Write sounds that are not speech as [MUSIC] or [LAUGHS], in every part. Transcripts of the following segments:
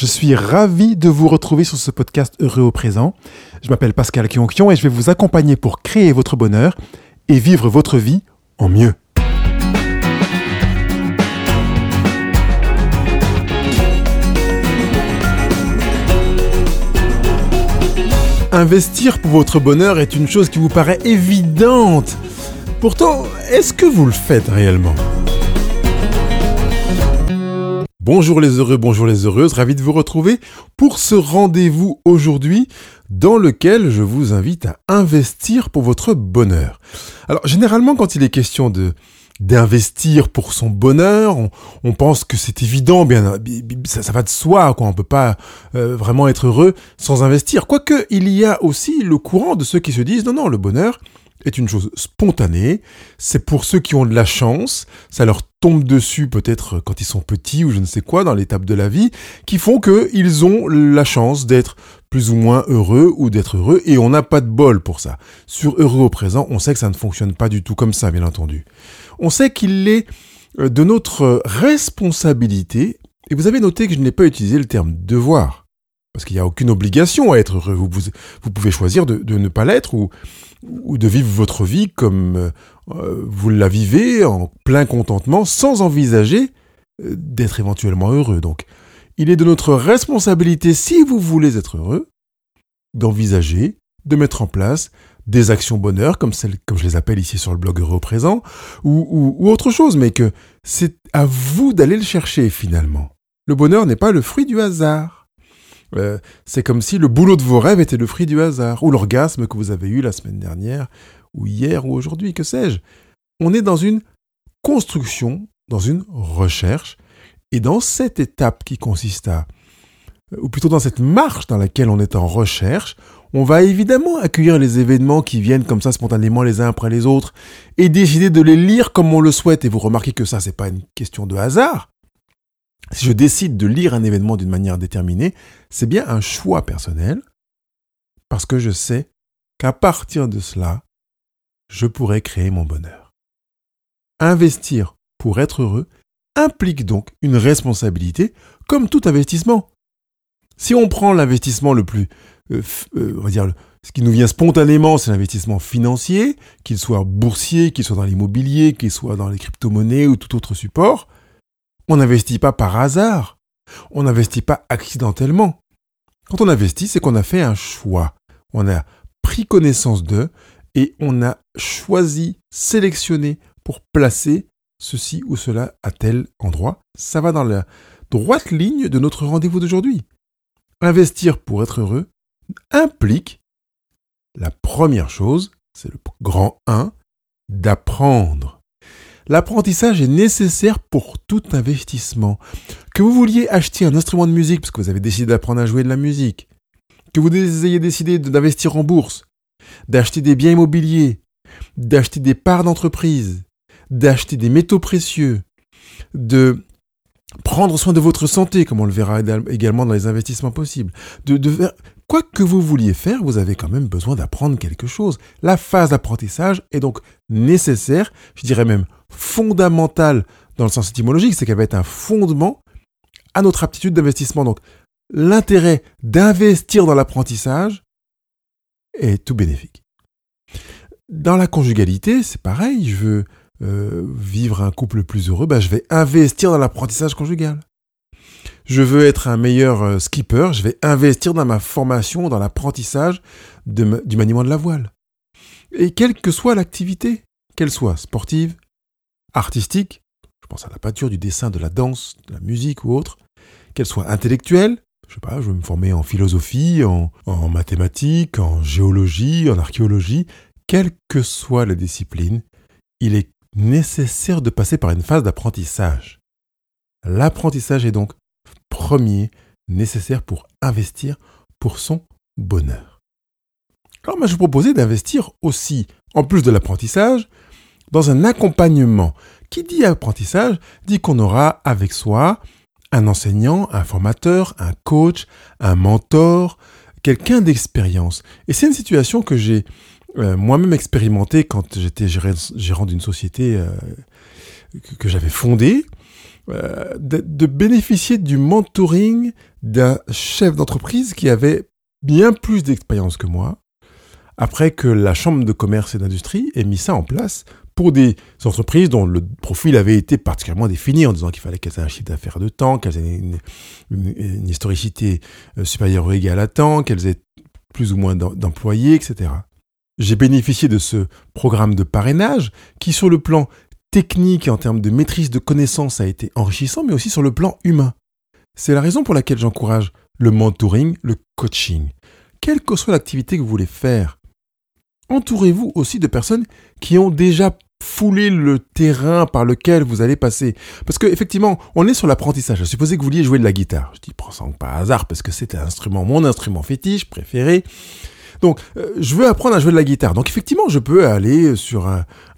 Je suis ravi de vous retrouver sur ce podcast Heureux au présent. Je m'appelle Pascal Kionkion et je vais vous accompagner pour créer votre bonheur et vivre votre vie en mieux. Investir pour votre bonheur est une chose qui vous paraît évidente. Pourtant, est-ce que vous le faites réellement? Bonjour les heureux, bonjour les heureuses, ravi de vous retrouver pour ce rendez-vous aujourd'hui dans lequel je vous invite à investir pour votre bonheur. Alors généralement quand il est question d'investir pour son bonheur, on, pense que c'est évident, bien ça, va de soi, quoi. On peut pas euh, vraiment être heureux sans investir. Quoique il y a aussi le courant de ceux qui se disent non non le bonheur est une chose spontanée. C'est pour ceux qui ont de la chance, ça leur tombe dessus peut-être quand ils sont petits ou je ne sais quoi dans l'étape de la vie, qui font qu'ils ont la chance d'être plus ou moins heureux ou d'être heureux et on n'a pas de bol pour ça. Sur heureux au présent, on sait que ça ne fonctionne pas du tout comme ça, bien entendu. On sait qu'il est euh, de notre responsabilité, et vous avez noté que je n'ai pas utilisé le terme devoir, parce qu'il n'y a aucune obligation à être heureux. Vous, pouvez choisir de, ne pas l'être ou de vivre votre vie comme euh, vous la vivez en plein contentement sans envisager euh, d'être éventuellement heureux. Donc, il est de notre responsabilité, si vous voulez être heureux, d'envisager, de mettre en place des actions bonheur, comme celles, comme je les appelle ici sur le blog Heureux présent, ou, ou autre chose, mais que c'est à vous d'aller le chercher finalement. Le bonheur n'est pas le fruit du hasard. Euh, c'est comme si le boulot de vos rêves était le fruit du hasard, ou l'orgasme que vous avez eu la semaine dernière, ou hier, ou aujourd'hui, que sais-je. On est dans une construction, dans une recherche, et dans cette étape qui consiste à, ou plutôt dans cette marche dans laquelle on est en recherche, on va évidemment accueillir les événements qui viennent comme ça spontanément les uns après les autres et décider de les lire comme on le souhaite. Et vous remarquez que ça, c'est pas une question de hasard. Si je décide de lire un événement d'une manière déterminée, c'est bien un choix personnel, parce que je sais qu'à partir de cela, je pourrai créer mon bonheur. Investir pour être heureux implique donc une responsabilité, comme tout investissement. Si on prend l'investissement le plus, euh, euh, on va dire, ce qui nous vient spontanément, c'est l'investissement financier, qu'il soit boursier, qu'il soit dans l'immobilier, qu'il soit dans les crypto-monnaies ou tout autre support, on n'investit pas par hasard. On n'investit pas accidentellement. Quand on investit, c'est qu'on a fait un choix. On a pris connaissance d'eux et on a choisi, sélectionné pour placer ceci ou cela à tel endroit. Ça va dans la droite ligne de notre rendez-vous d'aujourd'hui. Investir pour être heureux implique la première chose, c'est le grand 1, d'apprendre. L'apprentissage est nécessaire pour tout investissement. Que vous vouliez acheter un instrument de musique parce que vous avez décidé d'apprendre à jouer de la musique, que vous ayez décidé d'investir en bourse, d'acheter des biens immobiliers, d'acheter des parts d'entreprise, d'acheter des métaux précieux, de prendre soin de votre santé, comme on le verra également dans les investissements possibles, de, de quoi que vous vouliez faire, vous avez quand même besoin d'apprendre quelque chose. La phase d'apprentissage est donc nécessaire, je dirais même fondamentale dans le sens étymologique, c'est qu'elle va être un fondement à notre aptitude d'investissement. Donc, l'intérêt d'investir dans l'apprentissage est tout bénéfique. Dans la conjugalité, c'est pareil, je veux euh, vivre un couple plus heureux, bah, je vais investir dans l'apprentissage conjugal. Je veux être un meilleur euh, skipper, je vais investir dans ma formation, dans l'apprentissage du maniement de la voile. Et quelle que soit l'activité, qu'elle soit sportive, artistique, je pense à la peinture, du dessin, de la danse, de la musique ou autre, qu'elle soit intellectuelle, je sais pas, je veux me former en philosophie, en, mathématiques, en géologie, en archéologie, quelle que soit la discipline, il est nécessaire de passer par une phase d'apprentissage. L'apprentissage est donc premier nécessaire pour investir pour son bonheur. Alors je vous proposais d'investir aussi, en plus de l'apprentissage, dans un accompagnement. Qui dit apprentissage dit qu'on aura avec soi un enseignant, un formateur, un coach, un mentor, quelqu'un d'expérience. Et c'est une situation que j'ai euh, moi-même expérimentée quand j'étais gérant d'une société euh, que, j'avais fondée. euh, de, de bénéficier du mentoring d'un chef d'entreprise qui avait bien plus d'expérience que moi, après que la Chambre de commerce et d'industrie ait mis ça en place pour des entreprises dont le profil avait été particulièrement défini en disant qu'il fallait qu'elles aient un chiffre d'affaires de temps, qu'elles aient une, historicité euh, supérieure ou égale à temps, qu'elles aient plus ou moins d'employés, etc. J'ai bénéficié de ce programme de parrainage qui, sur le plan technique et en termes de maîtrise de connaissances, a été enrichissant, mais aussi sur le plan humain. C'est la raison pour laquelle j'encourage le mentoring, le coaching. Quelle que soit l'activité que vous voulez faire, entourez-vous aussi de personnes qui ont déjà foulé le terrain par lequel vous allez passer. Parce qu'effectivement, on est sur l'apprentissage. Supposez que vous vouliez jouer de la guitare. Je dis prends ça pas hasard parce que c'est un instrument, mon instrument fétiche préféré. Donc, euh, je veux apprendre à jouer de la guitare. Donc, effectivement, je peux aller sur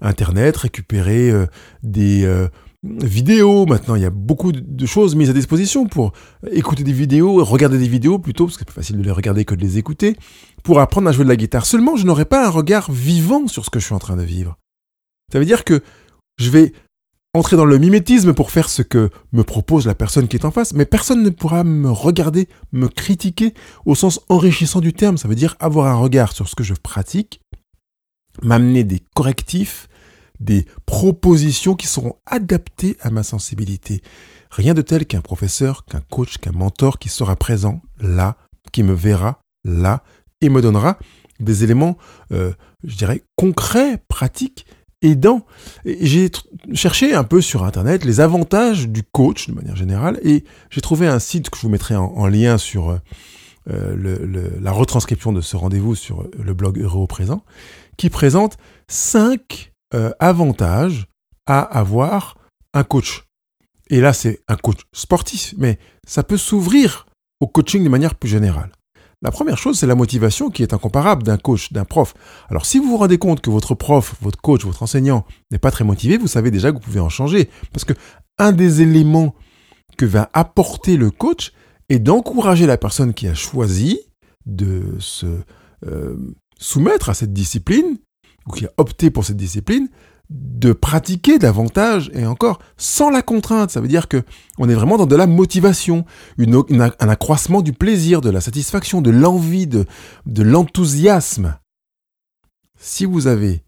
Internet, récupérer euh, des euh, vidéos. Maintenant, il y a beaucoup de choses mises à disposition pour écouter des vidéos, regarder des vidéos plutôt, parce que c'est plus facile de les regarder que de les écouter, pour apprendre à jouer de la guitare. Seulement, je n'aurai pas un regard vivant sur ce que je suis en train de vivre. Ça veut dire que je vais entrer dans le mimétisme pour faire ce que me propose la personne qui est en face, mais personne ne pourra me regarder, me critiquer au sens enrichissant du terme. Ça veut dire avoir un regard sur ce que je pratique, m'amener des correctifs, des propositions qui seront adaptées à ma sensibilité. Rien de tel qu'un professeur, qu'un coach, qu'un mentor qui sera présent là, qui me verra là et me donnera des éléments, euh, je dirais, concrets, pratiques, aidants. J'ai cherché un peu sur Internet les avantages du coach de manière générale et j'ai trouvé un site que je vous mettrai en, lien sur euh, la retranscription de ce rendez-vous sur le blog Euro Présent qui présente cinq euh, avantage à avoir un coach. Et là, c'est un coach sportif, mais ça peut s'ouvrir au coaching de manière plus générale. La première chose, c'est la motivation qui est incomparable d'un coach, d'un prof. Alors si vous vous rendez compte que votre prof, votre coach, votre enseignant n'est pas très motivé, vous savez déjà que vous pouvez en changer. Parce que un des éléments que va apporter le coach est d'encourager la personne qui a choisi de se euh, soumettre à cette discipline ou qui a opté pour cette discipline, de pratiquer davantage et encore sans la contrainte. Ça veut dire que on est vraiment dans de la motivation, un accroissement du plaisir, de la satisfaction, de l'envie, de, l'enthousiasme. Si vous avez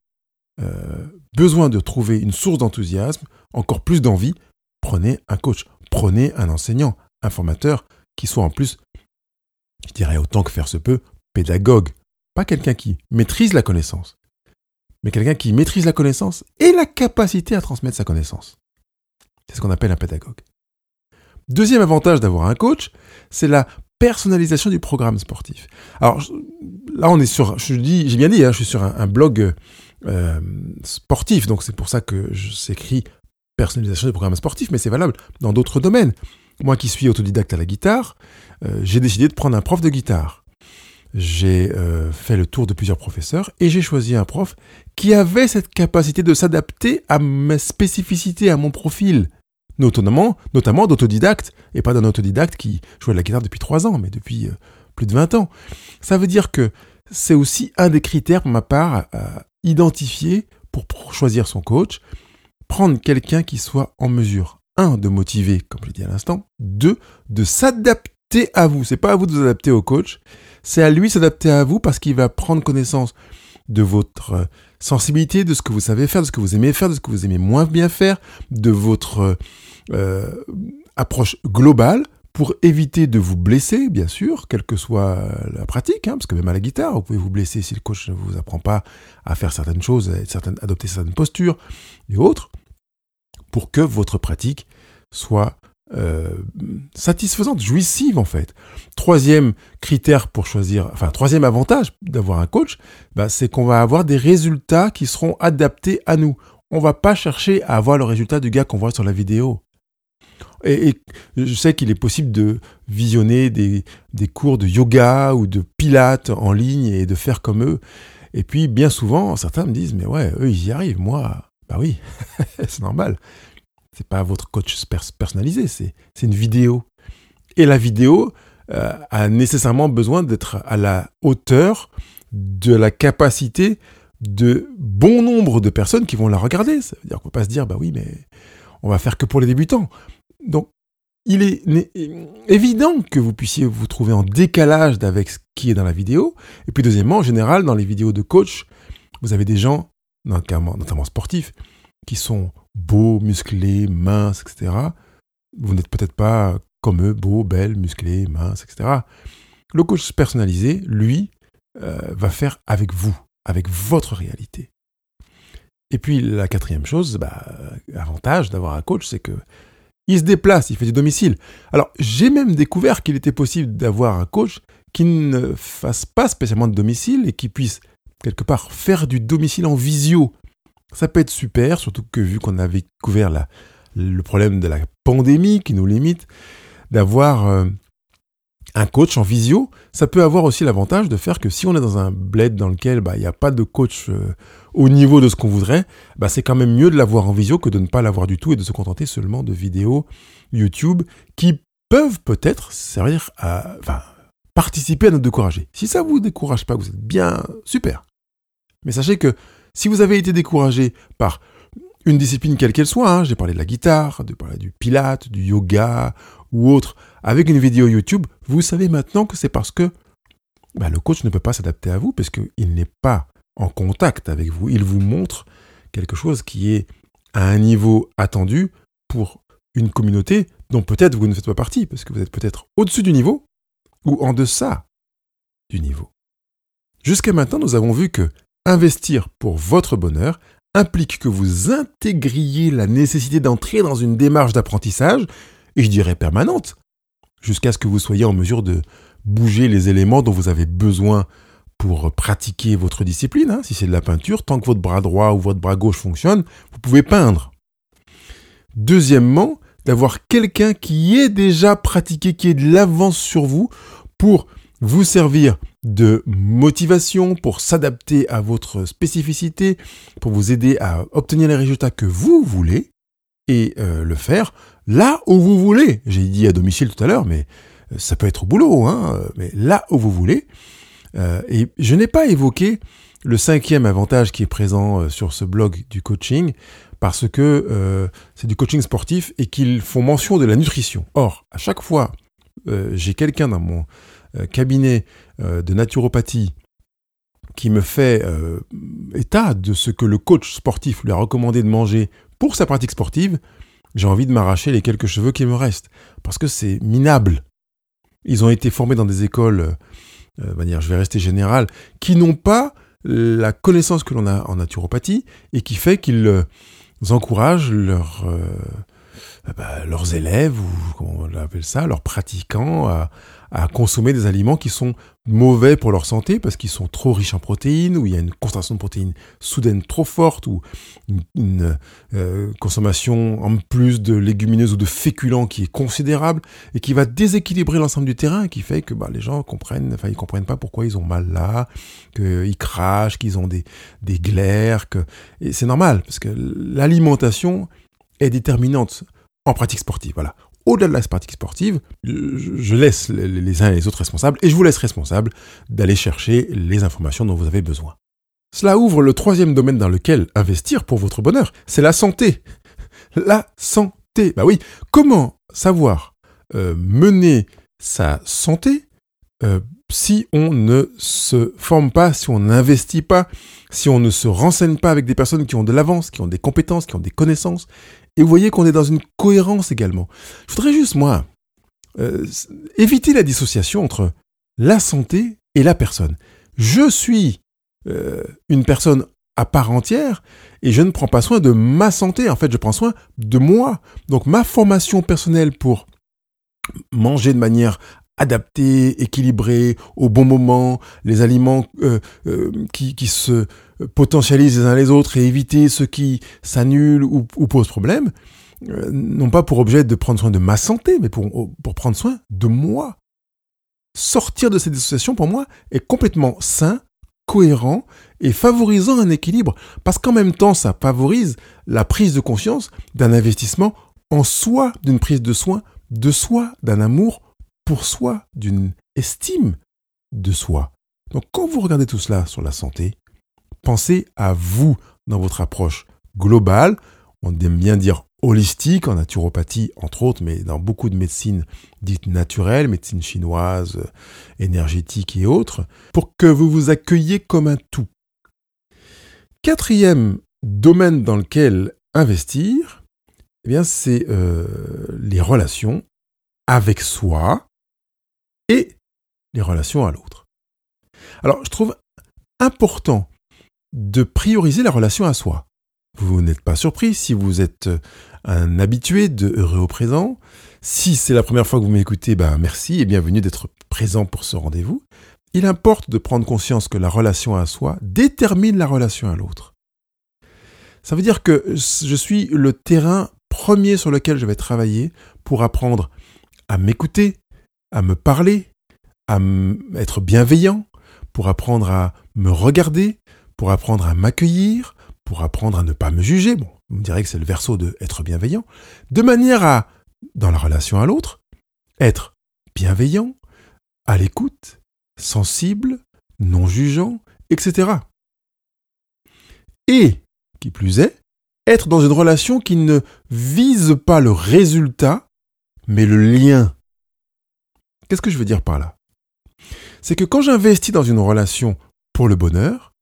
euh, besoin de trouver une source d'enthousiasme, encore plus d'envie, prenez un coach, prenez un enseignant, un formateur qui soit en plus, je dirais autant que faire se peut, pédagogue. Pas quelqu'un qui maîtrise la connaissance, mais quelqu'un qui maîtrise la connaissance et la capacité à transmettre sa connaissance. C'est ce qu'on appelle un pédagogue. Deuxième avantage d'avoir un coach, c'est la personnalisation du programme sportif. Alors là, on est sur, je dis, j'ai bien dit, hein, je suis sur un, blog euh, sportif, donc c'est pour ça que je s'écrit personnalisation du programme sportif, mais c'est valable dans d'autres domaines. Moi qui suis autodidacte à la guitare, euh, j'ai décidé de prendre un prof de guitare j'ai euh, fait le tour de plusieurs professeurs et j'ai choisi un prof qui avait cette capacité de s'adapter à mes spécificités, à mon profil, notamment, notamment d'autodidacte, et pas d'un autodidacte qui jouait de la guitare depuis trois ans, mais depuis euh, plus de 20 ans. Ça veut dire que c'est aussi un des critères pour ma part à, identifier pour choisir son coach, prendre quelqu'un qui soit en mesure, un, de motiver, comme je l'ai dit à l'instant, deux, de s'adapter à vous. C'est pas à vous de vous adapter au coach, c'est à lui s'adapter à vous parce qu'il va prendre connaissance de votre sensibilité, de ce que vous savez faire, de ce que vous aimez faire, de ce que vous aimez moins bien faire, de votre euh, approche globale pour éviter de vous blesser, bien sûr, quelle que soit la pratique, hein, parce que même à la guitare, vous pouvez vous blesser si le coach ne vous apprend pas à faire certaines choses, à adopter certaines postures et autres, pour que votre pratique soit euh, satisfaisante, jouissive en fait. Troisième critère pour choisir, enfin troisième avantage d'avoir un coach, bah, c'est qu'on va avoir des résultats qui seront adaptés à nous. On va pas chercher à avoir le résultat du gars qu'on voit sur la vidéo. Et, je sais qu'il est possible de visionner des, des, cours de yoga ou de pilates en ligne et de faire comme eux. Et puis bien souvent, certains me disent mais ouais, eux ils y arrivent, moi, bah oui, [LAUGHS] c'est normal. C'est pas votre coach personnalisé, c'est une vidéo. Et la vidéo euh, a nécessairement besoin d'être à la hauteur de la capacité de bon nombre de personnes qui vont la regarder. Ça veut dire qu'on peut pas se dire, bah oui, mais on va faire que pour les débutants. Donc, il est évident que vous puissiez vous trouver en décalage avec ce qui est dans la vidéo. Et puis deuxièmement, en général, dans les vidéos de coach, vous avez des gens, notamment sportifs, qui sont beaux, musclés, minces, etc. Vous n'êtes peut-être pas comme eux, beaux, belles, musclés, minces, etc. Le coach personnalisé, lui, euh, va faire avec vous, avec votre réalité. Et puis la quatrième chose, bah, avantage d'avoir un coach, c'est que il se déplace, il fait du domicile. Alors, j'ai même découvert qu'il était possible d'avoir un coach qui ne fasse pas spécialement de domicile et qui puisse, quelque part, faire du domicile en visio. Ça peut être super, surtout que vu qu'on avait découvert la, le problème de la pandémie qui nous limite, d'avoir euh, un coach en visio, ça peut avoir aussi l'avantage de faire que si on est dans un bled dans lequel bah, il n'y a pas de coach euh, au niveau de ce qu'on voudrait, bah, c'est quand même mieux de l'avoir en visio que de ne pas l'avoir du tout et de se contenter seulement de vidéos YouTube qui peuvent peut-être servir à participer à nous décourager. Si ça vous décourage pas, vous êtes bien super. Mais sachez que si vous avez été découragé par une discipline quelle qu'elle soit, hein, j'ai parlé de la guitare, de parler du pilate, du yoga ou autre, avec une vidéo YouTube, vous savez maintenant que c'est parce que bah, le coach ne peut pas s'adapter à vous parce qu'il n'est pas en contact avec vous. Il vous montre quelque chose qui est à un niveau attendu pour une communauté dont peut-être vous ne faites pas partie, parce que vous êtes peut-être au-dessus du niveau ou en deçà du niveau. Jusqu'à maintenant, nous avons vu que investir pour votre bonheur implique que vous intégriez la nécessité d'entrer dans une démarche d'apprentissage, et je dirais permanente, jusqu'à ce que vous soyez en mesure de bouger les éléments dont vous avez besoin pour pratiquer votre discipline. Hein. Si c'est de la peinture, tant que votre bras droit ou votre bras gauche fonctionne, vous pouvez peindre. Deuxièmement, d'avoir quelqu'un qui est déjà pratiqué, qui est de l'avance sur vous pour vous servir de motivation, pour s'adapter à votre spécificité, pour vous aider à obtenir les résultats que vous voulez et euh, le faire là où vous voulez. J'ai dit à domicile tout à l'heure, mais euh, ça peut être au boulot, hein, mais là où vous voulez. Euh, et je n'ai pas évoqué le cinquième avantage qui est présent sur ce blog du coaching, parce que c'est du coaching sportif et qu'ils font mention de la nutrition. Or, à chaque fois, j'ai quelqu'un dans mon cabinet de naturopathie qui me fait état de ce que le coach sportif lui a recommandé de manger pour sa pratique sportive, j'ai envie de m'arracher les quelques cheveux qui me restent, parce que c'est minable. Ils ont été formés dans des écoles euh, manière, je vais rester général, qui n'ont pas la connaissance que l'on a en naturopathie et qui fait qu'ils euh, encouragent leurs, euh, bah, leurs élèves, ou comment on appelle ça, leurs pratiquants, à, à consommer des aliments qui sont mauvais pour leur santé parce qu'ils sont trop riches en protéines, ou il y a une concentration de protéines soudaine trop forte, ou une, euh, consommation en plus de légumineuses ou de féculents qui est considérable et qui va déséquilibrer l'ensemble du terrain, qui fait que bah, les gens comprennent, enfin ils comprennent pas pourquoi ils ont mal là, qu'ils crachent, qu'ils ont des, des glaires, que et c'est normal parce que l'alimentation est déterminante en pratique sportive. Voilà au-delà de la pratique sportive, je laisse les uns et les autres responsables et je vous laisse responsable d'aller chercher les informations dont vous avez besoin. Cela ouvre le troisième domaine dans lequel investir pour votre bonheur, c'est la santé. La santé. Bah oui, comment savoir euh, mener sa santé euh, si on ne se forme pas, si on n'investit pas, si on ne se renseigne pas avec des personnes qui ont de l'avance, qui ont des compétences, qui ont des connaissances, et vous voyez qu'on est dans une cohérence également. Je voudrais juste, moi, euh, éviter la dissociation entre la santé et la personne. Je suis euh, une personne à part entière et je ne prends pas soin de ma santé. En fait, je prends soin de moi. Donc ma formation personnelle pour manger de manière adaptée, équilibrée, au bon moment, les aliments euh, qui, qui, se potentialisent les uns les autres et éviter ceux qui s'annulent ou, posent problème, euh, non pas pour objet de prendre soin de ma santé, mais pour, pour prendre soin de moi. Sortir de cette dissociation, pour moi, est complètement sain, cohérent et favorisant un équilibre, parce qu'en même temps, ça favorise la prise de conscience d'un investissement en soi, d'une prise de soin de soi, d'un amour pour soi, d'une estime de soi. Donc quand vous regardez tout cela sur la santé, pensez à vous dans votre approche globale. On aime bien dire holistique, en naturopathie entre autres, mais dans beaucoup de médecines dites naturelles, médecine chinoise, énergétique et autres, pour que vous vous accueilliez comme un tout. Quatrième domaine dans lequel investir, eh bien, c'est euh, les relations avec soi et les relations à l'autre. Alors, je trouve important de prioriser la relation à soi. Vous n'êtes pas surpris si vous êtes un habitué de Heureux au présent. Si c'est la première fois que vous m'écoutez, ben merci et bienvenue d'être présent pour ce rendez-vous. Il importe de prendre conscience que la relation à soi détermine la relation à l'autre. Ça veut dire que je suis le terrain premier sur lequel je vais travailler pour apprendre à m'écouter, à me parler, à être bienveillant, pour apprendre à me regarder, pour apprendre à m'accueillir, pour apprendre à ne pas me juger. Bon, vous me direz que c'est le verso de être bienveillant, de manière à, dans la relation à l'autre, être bienveillant, à l'écoute, sensible, non jugeant, etc. Et, qui plus est, être dans une relation qui ne vise pas le résultat, mais le lien. Qu'est-ce que je veux dire par là? C'est que quand j'investis dans une relation pour le bonheur,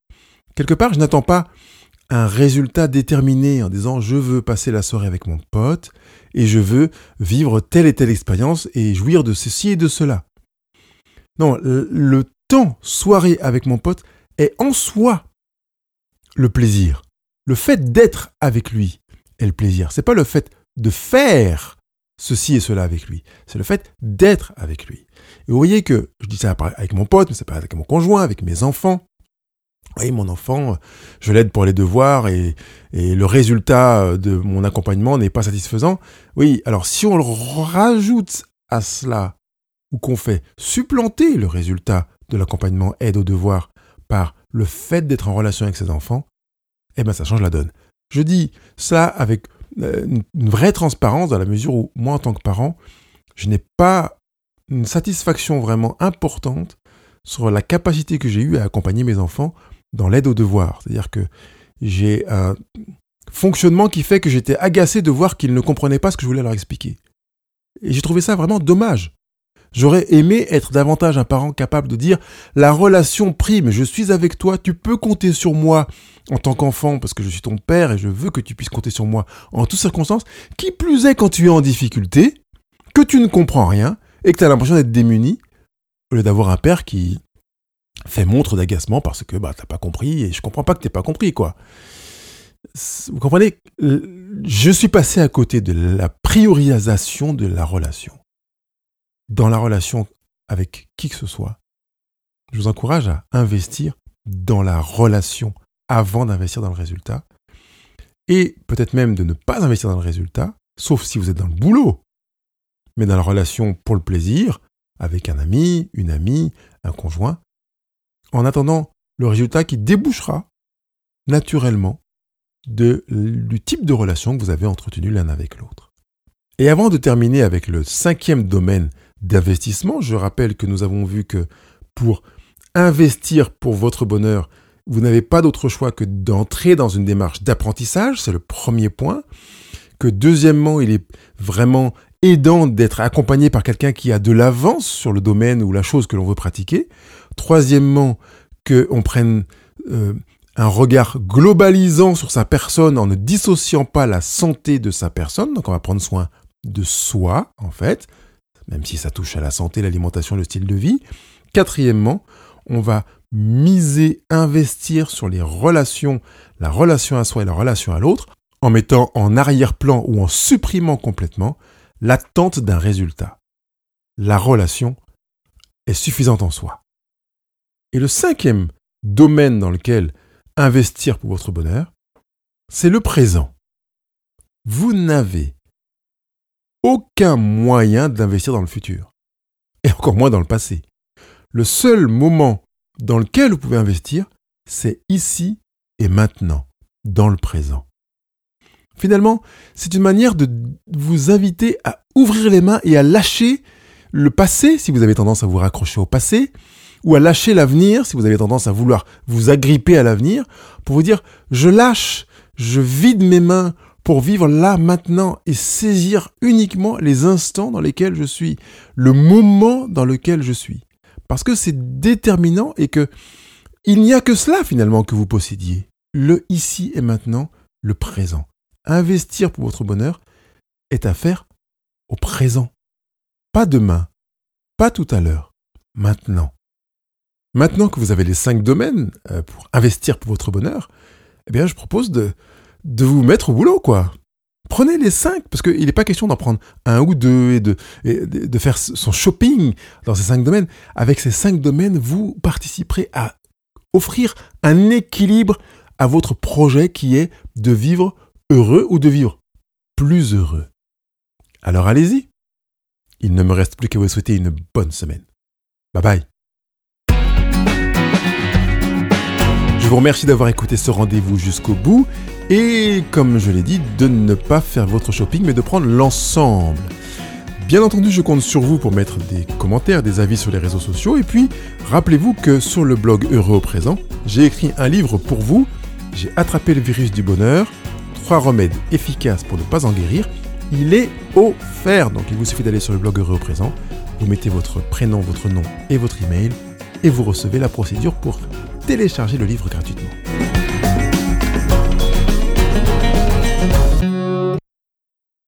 quelque part, je n'attends pas un résultat déterminé en disant je veux passer la soirée avec mon pote et je veux vivre telle et telle expérience et jouir de ceci et de cela. Non, le temps soirée avec mon pote est en soi le plaisir le fait d'être avec lui est le plaisir. C'est pas le fait de faire ceci et cela avec lui. C'est le fait d'être avec lui. Et vous voyez que je dis ça avec mon pote, mais c'est pas avec mon conjoint, avec mes enfants. Oui, mon enfant, je l'aide pour les devoirs et, et, le résultat de mon accompagnement n'est pas satisfaisant. Oui, alors si on rajoute à cela ou qu'on fait supplanter le résultat de l'accompagnement aide aux devoirs par le fait d'être en relation avec ses enfants, eh ben ça change la donne. Je dis ça avec euh, une vraie transparence dans la mesure où moi en tant que parent, je n'ai pas une satisfaction vraiment importante sur la capacité que j'ai eue à accompagner mes enfants dans l'aide aux devoirs. C'est-à-dire que j'ai un fonctionnement qui fait que j'étais agacé de voir qu'ils ne comprenaient pas ce que je voulais leur expliquer. Et j'ai trouvé ça vraiment dommage. J'aurais aimé être davantage un parent capable de dire la relation prime, je suis avec toi, tu peux compter sur moi en tant qu'enfant parce que je suis ton père et je veux que tu puisses compter sur moi en toutes circonstances. Qui plus est quand tu es en difficulté, que tu ne comprends rien et que tu as l'impression d'être démuni, au lieu d'avoir un père qui fait montre d'agacement parce que bah t'as pas compris et je comprends pas que t'aies pas compris quoi. Vous comprenez? Je suis passé à côté de la priorisation de la relation dans la relation avec qui que ce soit, je vous encourage à investir dans la relation avant d'investir dans le résultat. Et peut-être même de ne pas investir dans le résultat, sauf si vous êtes dans le boulot, mais dans la relation pour le plaisir, avec un ami, une amie, un conjoint, en attendant le résultat qui débouchera naturellement du type de relation que vous avez entretenu l'un avec l'autre. Et avant de terminer avec le cinquième domaine d'investissement. Je rappelle que nous avons vu que pour investir pour votre bonheur, vous n'avez pas d'autre choix que d'entrer dans une démarche d'apprentissage, c'est le premier point. Que deuxièmement, il est vraiment aidant d'être accompagné par quelqu'un qui a de l'avance sur le domaine ou la chose que l'on veut pratiquer. Troisièmement, qu'on prenne euh, un regard globalisant sur sa personne en ne dissociant pas la santé de sa personne. Donc on va prendre soin de soi, en fait même si ça touche à la santé, l'alimentation, le style de vie. Quatrièmement, on va miser, investir sur les relations, la relation à soi et la relation à l'autre, en mettant en arrière-plan ou en supprimant complètement l'attente d'un résultat. La relation est suffisante en soi. Et le cinquième domaine dans lequel investir pour votre bonheur, c'est le présent. Vous n'avez aucun moyen d'investir dans le futur. Et encore moins dans le passé. Le seul moment dans lequel vous pouvez investir, c'est ici et maintenant, dans le présent. Finalement, c'est une manière de vous inviter à ouvrir les mains et à lâcher le passé si vous avez tendance à vous raccrocher au passé, ou à lâcher l'avenir si vous avez tendance à vouloir vous agripper à l'avenir, pour vous dire je lâche, je vide mes mains pour vivre là maintenant et saisir uniquement les instants dans lesquels je suis, le moment dans lequel je suis. Parce que c'est déterminant et que il n'y a que cela finalement que vous possédiez. Le ici et maintenant, le présent. Investir pour votre bonheur est à faire au présent. Pas demain, pas tout à l'heure, maintenant. Maintenant que vous avez les cinq domaines euh, pour investir pour votre bonheur, eh bien, je propose de, vous mettre au boulot, quoi. Prenez les cinq, parce qu'il n'est pas question d'en prendre un ou deux et de faire son shopping dans ces cinq domaines. Avec ces cinq domaines, vous participerez à offrir un équilibre à votre projet qui est de vivre heureux ou de vivre plus heureux. Alors allez-y. Il ne me reste plus qu'à vous souhaiter une bonne semaine. Bye bye. Je vous remercie d'avoir écouté ce rendez-vous jusqu'au bout et, comme je l'ai dit, de ne pas faire votre shopping mais de prendre l'ensemble. Bien entendu, je compte sur vous pour mettre des commentaires, des avis sur les réseaux sociaux. Et puis, rappelez-vous que sur le blog Heureux au présent, j'ai écrit un livre pour vous. J'ai attrapé le virus du bonheur. Trois remèdes efficaces pour ne pas en guérir. Il est offert. Donc, il vous suffit d'aller sur le blog Heureux. Vous mettez votre prénom, votre nom et votre email. Et vous recevez la procédure pour télécharger le livre gratuitement.